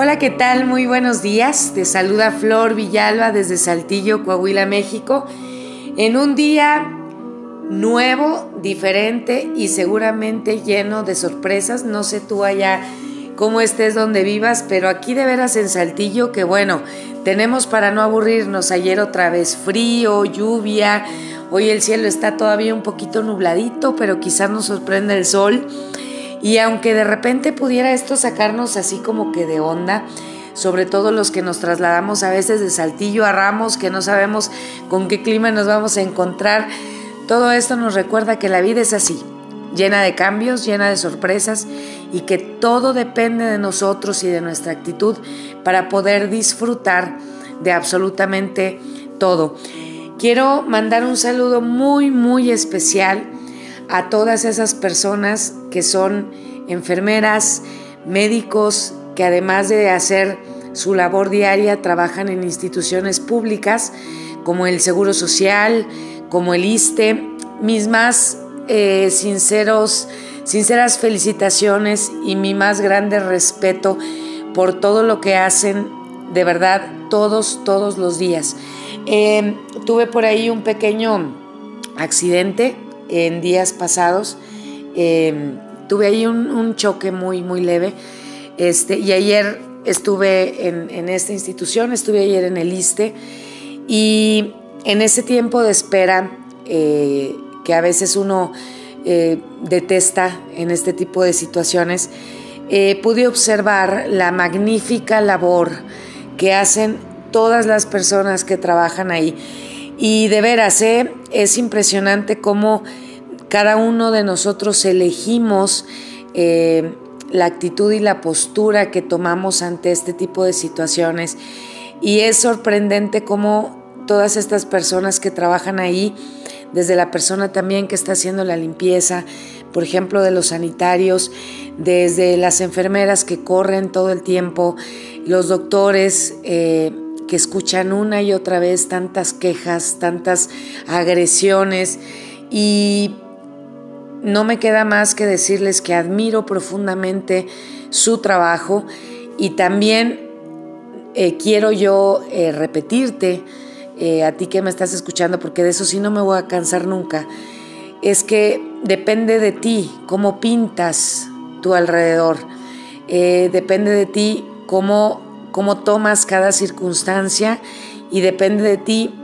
Hola, ¿qué tal? Muy buenos días. Te saluda Flor Villalba desde Saltillo, Coahuila, México. En un día nuevo, diferente y seguramente lleno de sorpresas. No sé tú allá cómo estés donde vivas, pero aquí de veras en Saltillo, que bueno, tenemos para no aburrirnos. Ayer otra vez frío, lluvia. Hoy el cielo está todavía un poquito nubladito, pero quizás nos sorprenda el sol. Y aunque de repente pudiera esto sacarnos así como que de onda, sobre todo los que nos trasladamos a veces de Saltillo a Ramos, que no sabemos con qué clima nos vamos a encontrar, todo esto nos recuerda que la vida es así, llena de cambios, llena de sorpresas y que todo depende de nosotros y de nuestra actitud para poder disfrutar de absolutamente todo. Quiero mandar un saludo muy, muy especial a todas esas personas que son enfermeras, médicos, que además de hacer su labor diaria trabajan en instituciones públicas como el Seguro Social, como el ISTE. Mis más eh, sinceros, sinceras felicitaciones y mi más grande respeto por todo lo que hacen de verdad todos, todos los días. Eh, tuve por ahí un pequeño accidente en días pasados. Em, tuve ahí un, choque muy, muy leve. Este, y ayer estuve en, esta institución, estuve ayer en el ISTE. Y en ese tiempo de espera, eh, que a veces uno eh, detesta en este tipo de situaciones, eh, pude observar la magnífica labor que hacen todas las personas que trabajan ahí. Y de veras, ¿eh? es impresionante cómo cada uno de nosotros elegimos eh, la actitud y la postura que tomamos ante este tipo de situaciones. Y es sorprendente cómo todas estas personas que trabajan ahí, desde la persona también que está haciendo la limpieza, por ejemplo, de los sanitarios, desde las enfermeras que corren todo el tiempo, los doctores, eh, que escuchan una y otra vez tantas quejas, tantas agresiones. Y no me queda más que decirles que admiro profundamente su trabajo y también eh, quiero yo eh, repetirte eh, a ti que me estás escuchando, porque de eso sí no me voy a cansar nunca, es que depende de ti cómo pintas tu alrededor, depende de ti cómo cómo tomas cada circunstancia y depende de ti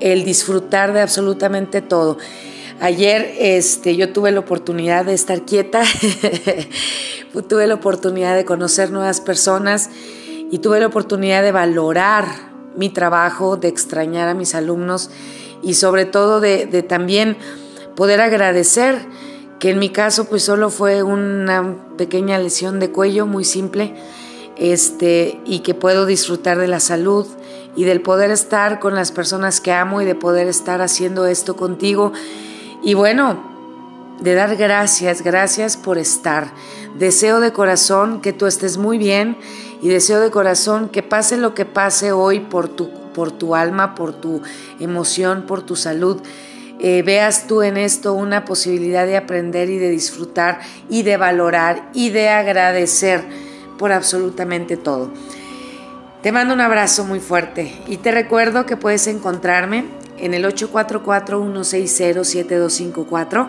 el disfrutar de absolutamente todo. Ayer este, yo tuve la oportunidad de estar quieta, tuve la oportunidad de conocer nuevas personas y tuve la oportunidad de valorar mi trabajo, de extrañar a mis alumnos y sobre todo de, de también poder agradecer que en mi caso pues solo fue una pequeña lesión de cuello muy simple este, y que puedo disfrutar de la salud y del poder estar con las personas que amo y de poder estar haciendo esto contigo. Y bueno, de dar gracias, gracias por estar. Deseo de corazón que tú estés muy bien y deseo de corazón que pase lo que pase hoy por tu, por tu alma, por tu emoción, por tu salud. Eh, veas tú en esto una posibilidad de aprender y de disfrutar y de valorar y de agradecer por absolutamente todo. Te mando un abrazo muy fuerte y te recuerdo que puedes encontrarme en el 844-160-7254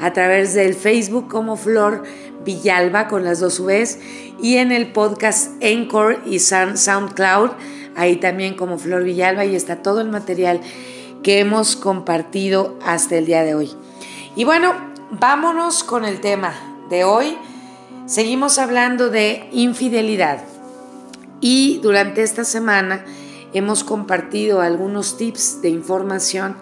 a través del Facebook como Flor Villalba con las dos Vs y en el podcast Encore y SoundCloud, ahí también como Flor Villalba y está todo el material que hemos compartido hasta el día de hoy. Y bueno, vámonos con el tema de hoy Seguimos hablando de infidelidad y durante esta semana hemos compartido algunos tips de información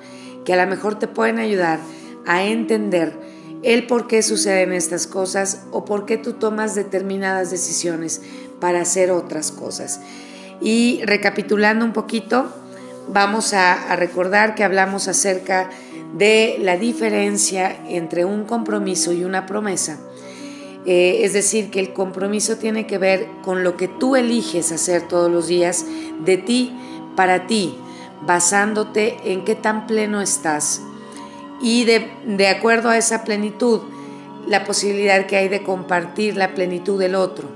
que a lo mejor te pueden ayudar a entender el por qué suceden estas cosas o por qué tú tomas determinadas decisiones para hacer otras cosas. Y recapitulando un poquito, vamos a, a recordar que hablamos acerca de la diferencia entre un compromiso y una promesa eh, es decir, que el compromiso tiene que ver con lo que tú eliges hacer todos los días de ti para ti, basándote en qué tan pleno estás. Y de, de acuerdo a esa plenitud, la posibilidad que hay de compartir la plenitud del otro.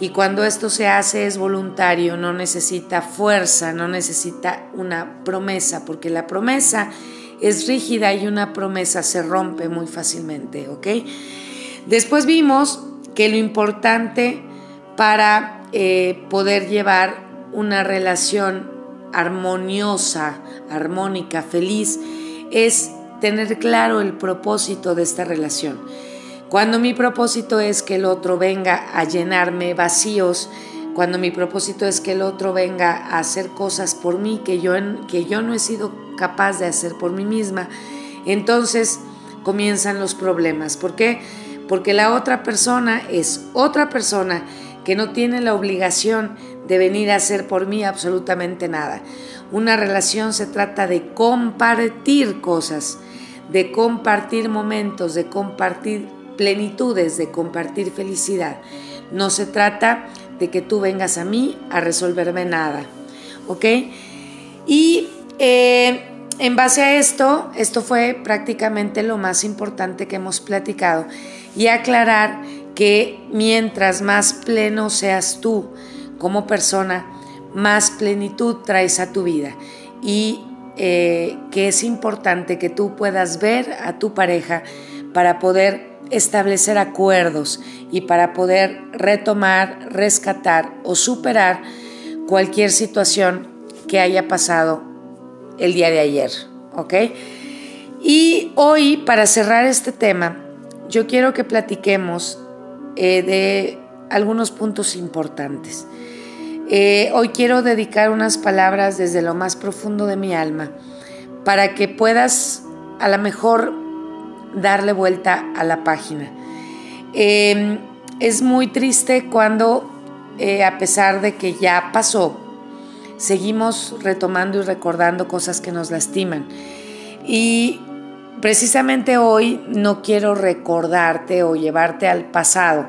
Y cuando esto se hace es voluntario, no necesita fuerza, no necesita una promesa, porque la promesa es rígida y una promesa se rompe muy fácilmente, ¿ok? Después vimos que lo importante para eh, poder llevar una relación armoniosa, armónica, feliz, es tener claro el propósito de esta relación. Cuando mi propósito es que el otro venga a llenarme vacíos, cuando mi propósito es que el otro venga a hacer cosas por mí que yo, que yo no he sido capaz de hacer por mí misma, entonces comienzan los problemas. ¿Por qué? La otra persona es otra persona que no tiene la obligación de venir a hacer por mí absolutamente nada. Una relación se trata de compartir cosas, de compartir momentos, de compartir plenitudes, de compartir felicidad. No se trata de que tú vengas a mí a resolverme nada. ¿Ok? Y eh, en base a esto, esto fue prácticamente lo más importante que hemos platicado y aclarar que mientras más pleno seas tú como persona, más plenitud traes a tu vida y eh, que es importante que tú puedas ver a tu pareja para poder establecer acuerdos y para poder retomar, rescatar o superar cualquier situación que haya pasado el día de ayer, ¿ok? Y hoy, para cerrar este tema, yo quiero que platiquemos eh, de algunos puntos importantes. Eh, hoy quiero dedicar unas palabras desde lo más profundo de mi alma para que puedas a lo mejor darle vuelta a la página. Em, es muy triste cuando, eh, a pesar de que ya pasó, seguimos retomando y recordando cosas que nos lastiman. Y precisamente hoy no quiero recordarte o llevarte al pasado.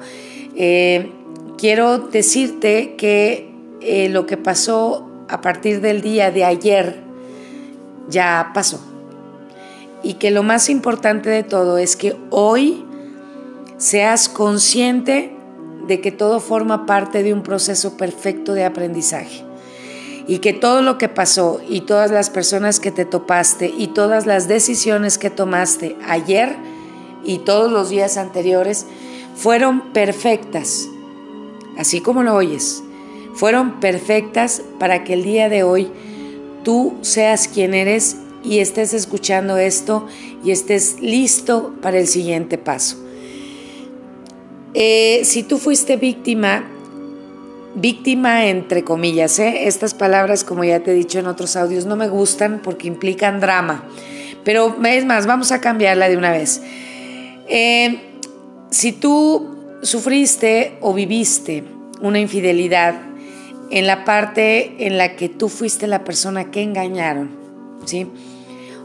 Eh, quiero decirte que eh, lo que pasó a partir del día de ayer ya pasó. Y que lo más importante de todo es que hoy seas consciente de que todo forma parte de un proceso perfecto de aprendizaje y que todo lo que pasó y todas las personas que te topaste y todas las decisiones que tomaste ayer y todos los días anteriores fueron perfectas, así como lo oyes, fueron perfectas para que el día de hoy tú seas quien eres y estés escuchando esto y estés listo para el siguiente paso. Eh, si tú fuiste víctima víctima entre comillas. ¿eh? Estas palabras, como ya te he dicho en otros audios, no me gustan porque implican drama. Pero es más, vamos a cambiarla de una vez. Eh, si tú sufriste o viviste una infidelidad en la parte en la que tú fuiste la persona que engañaron, ¿sí?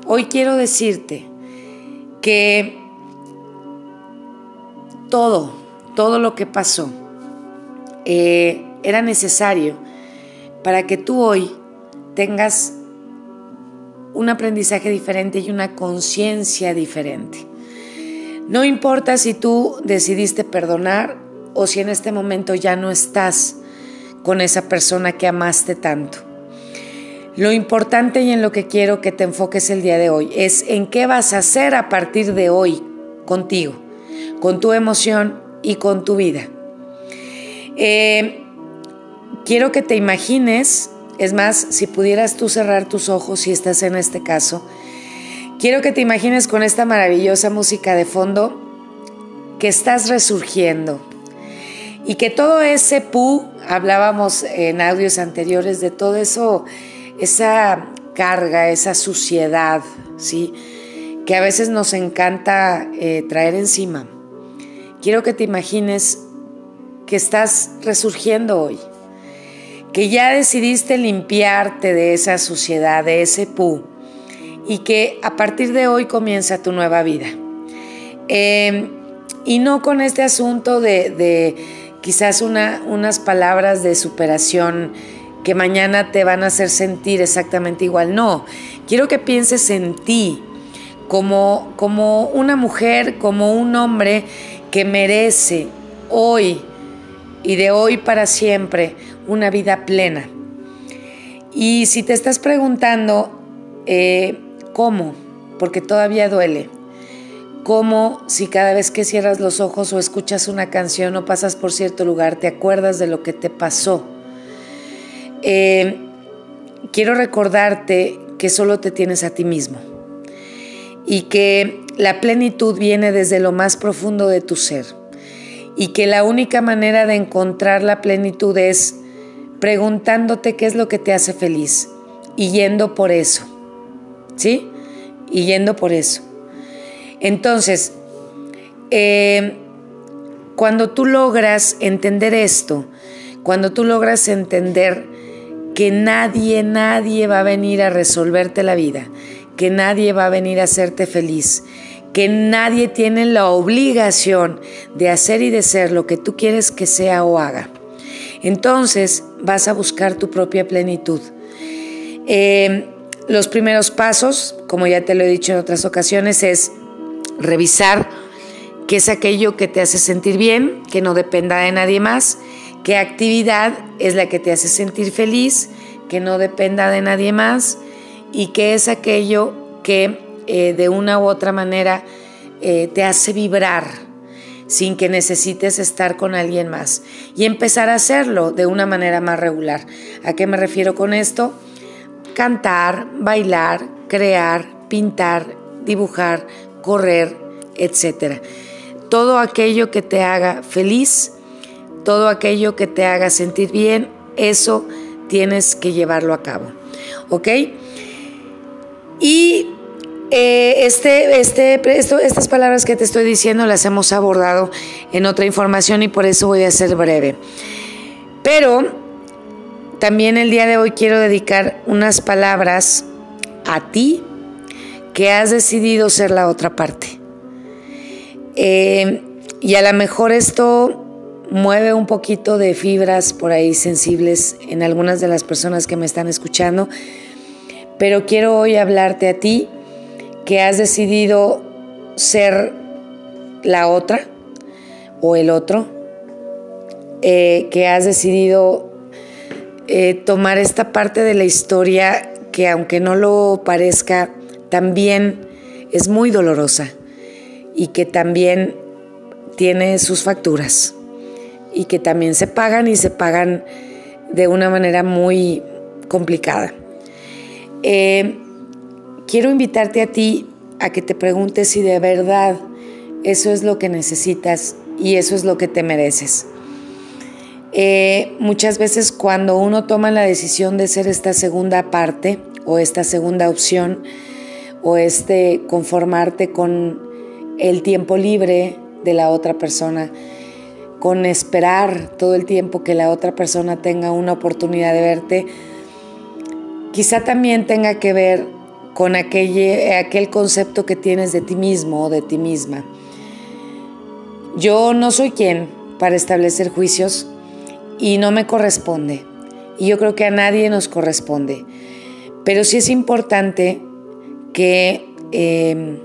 Hoy quiero decirte que todo, todo lo que pasó, eh, era necesario para que tú hoy tengas un aprendizaje diferente y una conciencia diferente. No importa si tú decidiste perdonar o si en este momento ya no estás con esa persona que amaste tanto. Lo importante y en lo que quiero que te enfoques el día de hoy es en qué vas a hacer a partir de hoy contigo, con tu emoción y con tu vida. Eh, quiero que te imagines, es más, si pudieras tú cerrar tus ojos si estás en este caso, quiero que te imagines con esta maravillosa música de fondo que estás resurgiendo y que todo ese pu, hablábamos en audios anteriores de todo eso, esa carga, esa suciedad, ¿sí? que a veces nos encanta eh, traer encima. Quiero que te imagines que estás resurgiendo hoy que ya decidiste limpiarte de esa suciedad, de ese pu, y que a partir de hoy comienza tu nueva vida. Em, y no con este asunto de, quizás unas palabras de superación que mañana te van a hacer sentir exactamente igual. No, quiero que pienses en ti como, como una mujer, como un hombre que merece hoy y de hoy para siempre una vida plena. Y si te estás preguntando eh, cómo, porque todavía duele, cómo si cada vez que cierras los ojos o escuchas una canción o pasas por cierto lugar te acuerdas de lo que te pasó. Eh, quiero recordarte que solo te tienes a ti mismo y que la plenitud viene desde lo más profundo de tu ser y que la única manera de encontrar la plenitud es preguntándote qué es lo que te hace feliz y yendo por eso. ¿Sí? Y yendo por eso. Entonces, eh, cuando tú logras entender esto, cuando tú logras entender que nadie, nadie va a venir a resolverte la vida, que nadie va a venir a hacerte feliz, que nadie tiene la obligación de hacer y de ser lo que tú quieres que sea o haga. Entonces vas a buscar tu propia plenitud. Eh, los primeros pasos, como ya te lo he dicho en otras ocasiones, es revisar qué es aquello que te hace sentir bien, que no dependa de nadie más, qué actividad es la que te hace sentir feliz, que no dependa de nadie más y qué es aquello que eh, de una u otra manera eh, te hace vibrar sin que necesites estar con alguien más y empezar a hacerlo de una manera más regular. ¿A qué me refiero con esto? Cantar, bailar, crear, pintar, dibujar, correr, etc. Todo aquello que te haga feliz todo aquello que te haga sentir bien, eso tienes que llevarlo a cabo. ¿Ok? Y eh, este, este, estas palabras que te estoy diciendo las hemos abordado en otra información y por eso voy a ser breve. Pero también el día de hoy quiero dedicar unas palabras a ti que has decidido ser la otra parte. Eh, y a lo mejor esto mueve un poquito de fibras por ahí sensibles en algunas de las personas que me están escuchando, pero quiero hoy hablarte a ti que has decidido ser la otra o el otro, eh, que has decidido eh, tomar esta parte de la historia que aunque no lo parezca, también es muy dolorosa y que también tiene sus facturas y que también se pagan y se pagan de una manera muy complicada. Eh, quiero invitarte a ti a que te preguntes si de verdad eso es lo que necesitas y eso es lo que te mereces. Eh, muchas veces cuando uno toma la decisión de ser esta segunda parte o esta segunda opción o este conformarte con el tiempo libre de la otra persona, con esperar todo el tiempo que la otra persona tenga una oportunidad de verte, quizá también tenga que ver con aquel, aquel concepto que tienes de ti mismo o de ti misma. Yo no soy quien para establecer juicios y no me corresponde. Y yo creo que a nadie nos corresponde. Pero sí es importante que eh,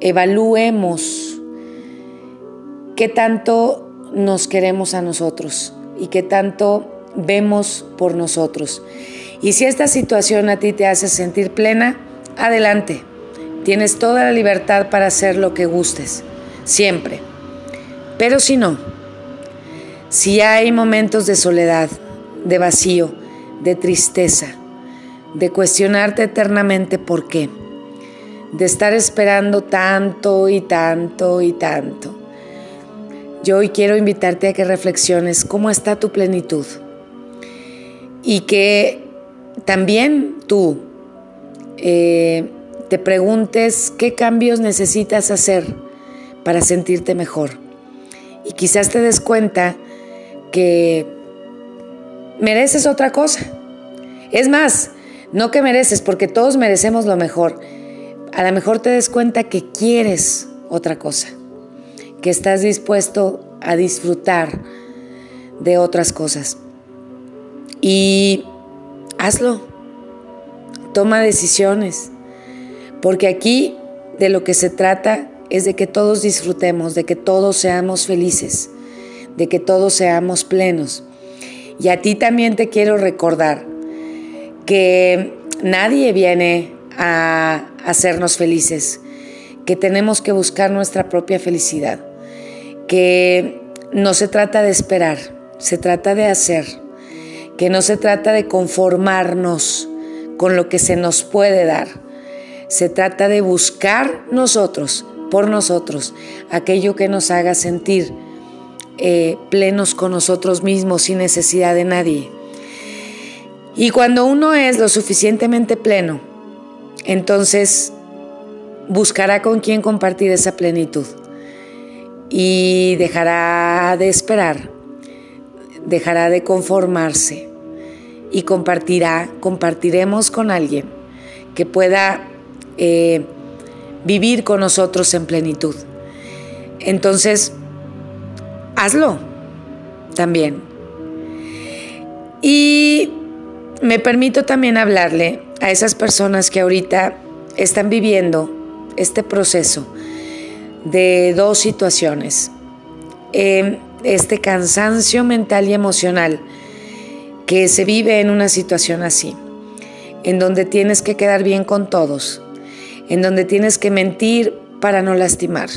evaluemos qué tanto nos queremos a nosotros y que tanto vemos por nosotros. Y si esta situación a ti te hace sentir plena, adelante. Tienes toda la libertad para hacer lo que gustes, siempre. Pero si no, si hay momentos de soledad, de vacío, de tristeza, de cuestionarte eternamente por qué, de estar esperando tanto y tanto y tanto, yo hoy quiero invitarte a que reflexiones cómo está tu plenitud y que también tú eh, te preguntes qué cambios necesitas hacer para sentirte mejor. Y quizás te des cuenta que mereces otra cosa. Es más, no que mereces, porque todos merecemos lo mejor. A lo mejor te des cuenta que quieres otra cosa que estás dispuesto a disfrutar de otras cosas. Y hazlo, toma decisiones, porque aquí de lo que se trata es de que todos disfrutemos, de que todos seamos felices, de que todos seamos plenos. Y a ti también te quiero recordar que nadie viene a hacernos felices, que tenemos que buscar nuestra propia felicidad, que no se trata de esperar, se trata de hacer, que no se trata de conformarnos con lo que se nos puede dar, se trata de buscar nosotros, por nosotros, aquello que nos haga sentir eh, plenos con nosotros mismos sin necesidad de nadie. Y cuando uno es lo suficientemente pleno, entonces buscará con quién compartir esa plenitud y dejará de esperar, dejará de conformarse y compartirá, compartiremos con alguien que pueda eh, vivir con nosotros en plenitud. Entonces, hazlo también. Y me permito también hablarle a esas personas que ahorita están viviendo este proceso de dos situaciones. Em, este cansancio mental y emocional que se vive en una situación así, en donde tienes que quedar bien con todos, en donde tienes que mentir para no lastimar.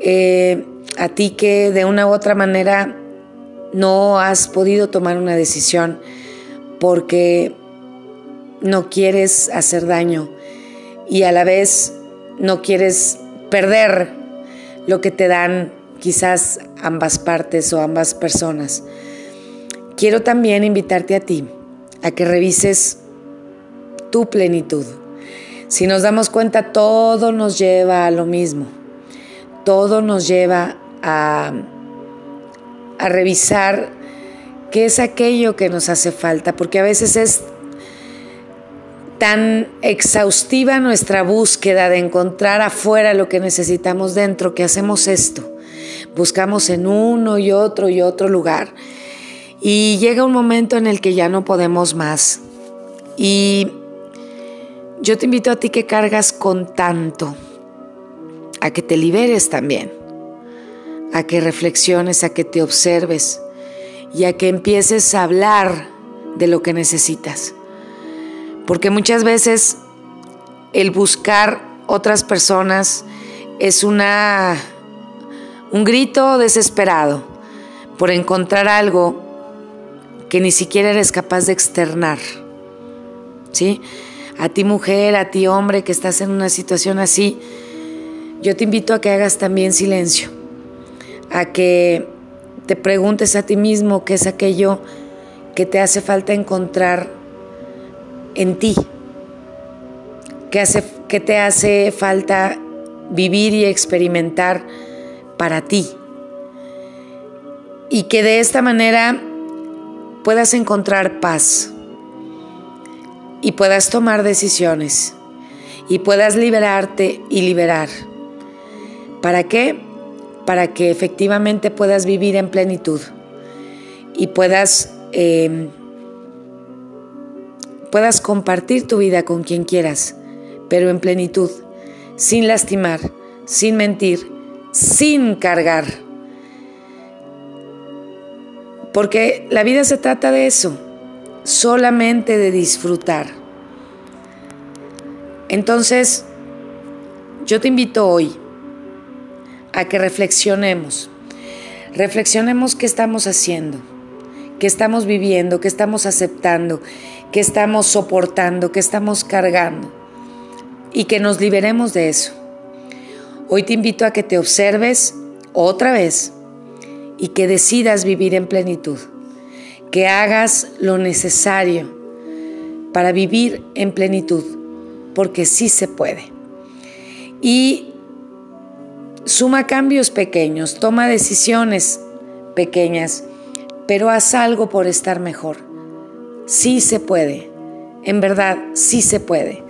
Eh, a ti que de una u otra manera no has podido tomar una decisión porque no quieres hacer daño y a la vez no quieres perder lo que te dan quizás ambas partes o ambas personas. Quiero también invitarte a ti a que revises tu plenitud. Si nos damos cuenta, todo nos lleva a lo mismo. Todo nos lleva a, revisar qué es aquello que nos hace falta, porque a veces es tan exhaustiva nuestra búsqueda de encontrar afuera lo que necesitamos dentro, que hacemos esto. Buscamos en uno y otro y otro lugar. Y llega un momento en el que ya no podemos más. Y yo te invito a ti que cargas con tanto, a que te liberes también a que reflexiones, a que te observes y a que empieces a hablar de lo que necesitas. Porque muchas veces el buscar otras personas es una un grito desesperado por encontrar algo que ni siquiera eres capaz de externar. ¿Sí? A ti mujer, a ti hombre que estás en una situación así, yo te invito a que hagas también silencio a que te preguntes a ti mismo qué es aquello que te hace falta encontrar en ti, qué, hace, qué te hace falta vivir y experimentar para ti. Y que de esta manera puedas encontrar paz y puedas tomar decisiones y puedas liberarte y liberar. ¿Para qué? para que efectivamente puedas vivir en plenitud y puedas, em, puedas compartir tu vida con quien quieras, pero en plenitud, sin lastimar, sin mentir, sin cargar. Porque la vida se trata de eso, solamente de disfrutar. Entonces, yo te invito hoy a que reflexionemos. Reflexionemos qué estamos haciendo, qué estamos viviendo, qué estamos aceptando, qué estamos soportando, qué estamos cargando y que nos liberemos de eso. Hoy te invito a que te observes otra vez y que decidas vivir en plenitud, que hagas lo necesario para vivir en plenitud, porque sí se puede. Y Suma cambios pequeños, toma decisiones pequeñas, pero haz algo por estar mejor. Sí se puede, en verdad sí se puede.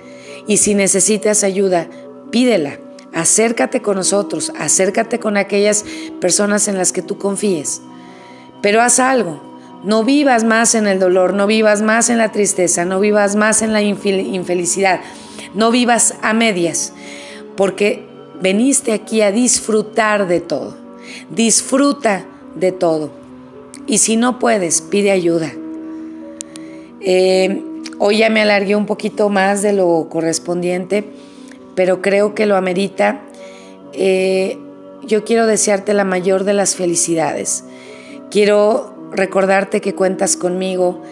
Y si necesitas ayuda, pídela, acércate con nosotros, acércate con aquellas personas en las que tú confíes. Pero haz algo, no vivas más en el dolor, no vivas más en la tristeza, no vivas más en la infelicidad, no vivas a medias, porque veniste aquí a disfrutar de todo. Disfruta de todo. Y si no puedes, pide ayuda. Eh, hoy ya me alargué un poquito más de lo correspondiente, pero creo que lo amerita. Eh, yo quiero desearte la mayor de las felicidades. Quiero recordarte que cuentas conmigo.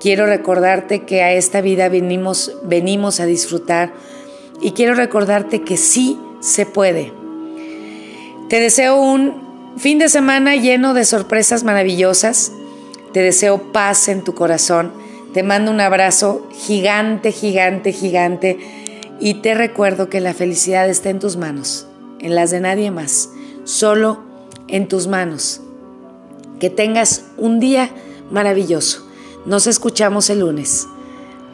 Quiero recordarte que a esta vida venimos, venimos a disfrutar. Y quiero recordarte que sí se puede. Te deseo un fin de semana lleno de sorpresas maravillosas. Te deseo paz en tu corazón. Te mando un abrazo gigante, gigante, gigante. Y te recuerdo que la felicidad está en tus manos, en las de nadie más, solo en tus manos. Que tengas un día maravilloso. Nos escuchamos el lunes.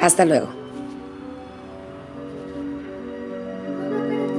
Hasta luego.